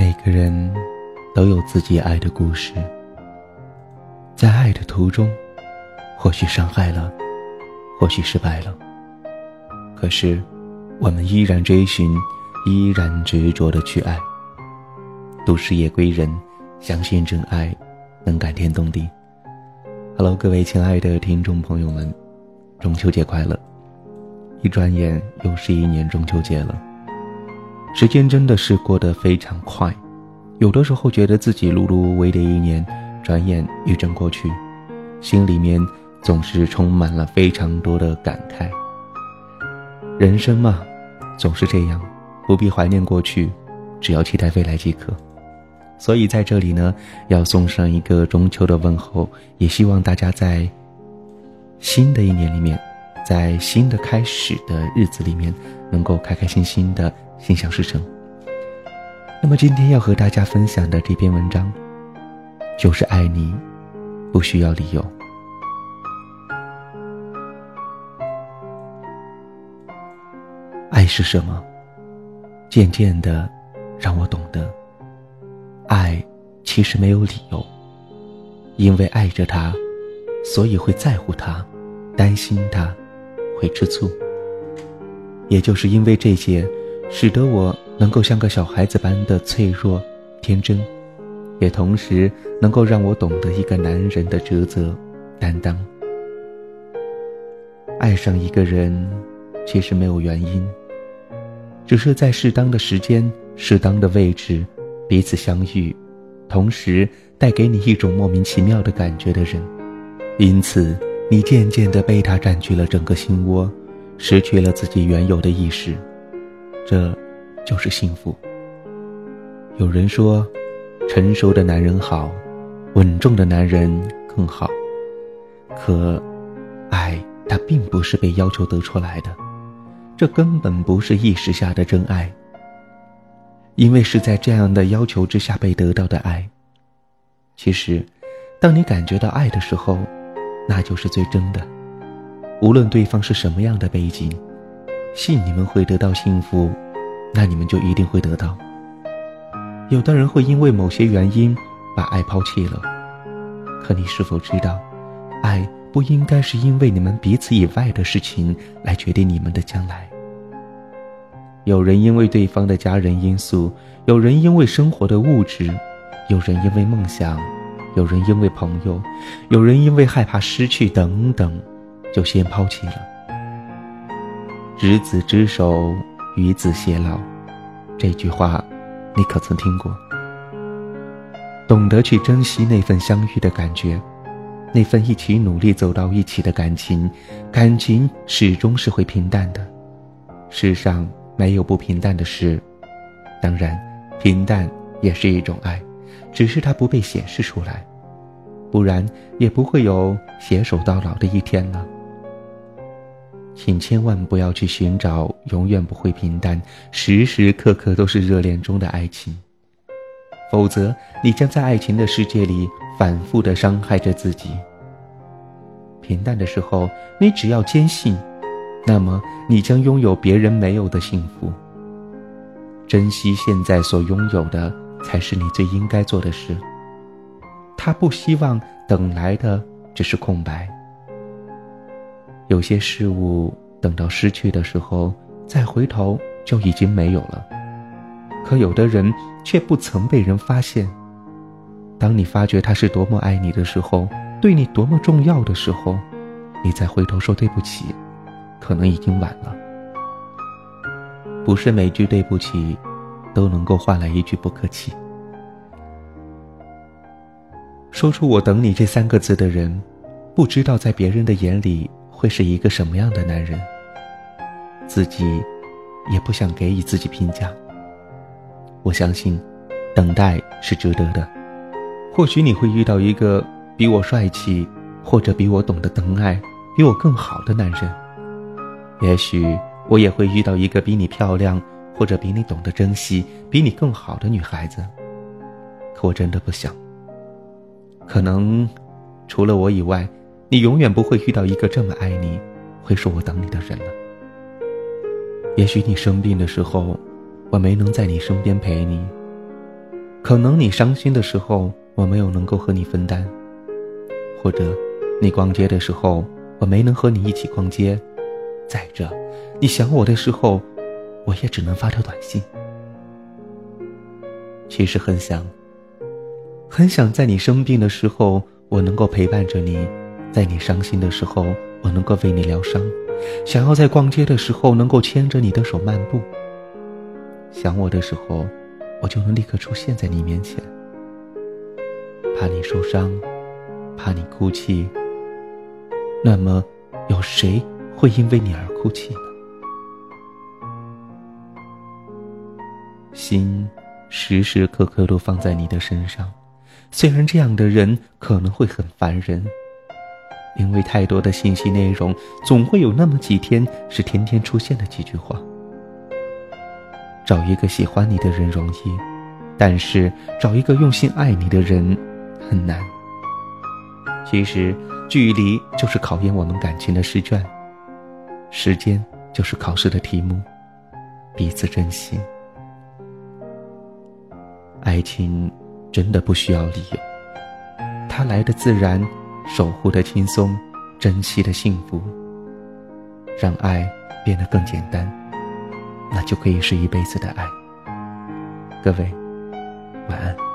每个人都有自己爱的故事，在爱的途中，或许伤害了，或许失败了，可是我们依然追寻，依然执着的去爱。都市夜归人，相信真爱能感天动地。Hello，各位亲爱的听众朋友们，中秋节快乐！一转眼又是一年中秋节了。时间真的是过得非常快，有的时候觉得自己碌碌无为的一年，转眼一阵过去，心里面总是充满了非常多的感慨。人生嘛，总是这样，不必怀念过去，只要期待未来即可。所以在这里呢，要送上一个中秋的问候，也希望大家在新的一年里面，在新的开始的日子里面，能够开开心心的。心想事成。那么今天要和大家分享的这篇文章，就是爱你，不需要理由。爱是什么？渐渐的，让我懂得，爱其实没有理由。因为爱着他，所以会在乎他，担心他，会吃醋。也就是因为这些。使得我能够像个小孩子般的脆弱、天真，也同时能够让我懂得一个男人的职责、担当。爱上一个人，其实没有原因，只是在适当的时间、适当的位置，彼此相遇，同时带给你一种莫名其妙的感觉的人，因此你渐渐地被他占据了整个心窝，失去了自己原有的意识。这，就是幸福。有人说，成熟的男人好，稳重的男人更好。可，爱它并不是被要求得出来的，这根本不是意识下的真爱。因为是在这样的要求之下被得到的爱。其实，当你感觉到爱的时候，那就是最真的。无论对方是什么样的背景。信你们会得到幸福，那你们就一定会得到。有的人会因为某些原因把爱抛弃了，可你是否知道，爱不应该是因为你们彼此以外的事情来决定你们的将来。有人因为对方的家人因素，有人因为生活的物质，有人因为梦想，有人因为朋友，有人因为害怕失去等等，就先抛弃了。执子之手，与子偕老，这句话，你可曾听过？懂得去珍惜那份相遇的感觉，那份一起努力走到一起的感情，感情始终是会平淡的。世上没有不平淡的事，当然，平淡也是一种爱，只是它不被显示出来，不然也不会有携手到老的一天了。请千万不要去寻找永远不会平淡、时时刻刻都是热恋中的爱情，否则你将在爱情的世界里反复的伤害着自己。平淡的时候，你只要坚信，那么你将拥有别人没有的幸福。珍惜现在所拥有的，才是你最应该做的事。他不希望等来的只是空白。有些事物等到失去的时候，再回头就已经没有了。可有的人却不曾被人发现。当你发觉他是多么爱你的时候，对你多么重要的时候，你再回头说对不起，可能已经晚了。不是每句对不起，都能够换来一句不客气。说出“我等你”这三个字的人，不知道在别人的眼里。会是一个什么样的男人？自己也不想给予自己评价。我相信，等待是值得的。或许你会遇到一个比我帅气，或者比我懂得疼爱、比我更好的男人。也许我也会遇到一个比你漂亮，或者比你懂得珍惜、比你更好的女孩子。可我真的不想。可能，除了我以外。你永远不会遇到一个这么爱你、会说我等你的人了。也许你生病的时候，我没能在你身边陪你；可能你伤心的时候，我没有能够和你分担；或者，你逛街的时候，我没能和你一起逛街；再者，你想我的时候，我也只能发条短信。其实很想，很想在你生病的时候，我能够陪伴着你；在你伤心的时候，我能够为你疗伤。想要在逛街的时候能够牵着你的手漫步。想我的时候，我就能立刻出现在你面前。怕你受伤，怕你哭泣。那么，有谁会因为你而哭泣呢？心时时刻刻都放在你的身上，虽然这样的人可能会很烦人。因为太多的信息内容，总会有那么几天是天天出现的几句话。找一个喜欢你的人容易，但是找一个用心爱你的人很难。其实，距离就是考验我们感情的试卷，时间就是考试的题目，彼此珍惜。爱情真的不需要理由，它来的自然。守护的轻松，珍惜的幸福，让爱变得更简单，那就可以是一辈子的爱。各位，晚安。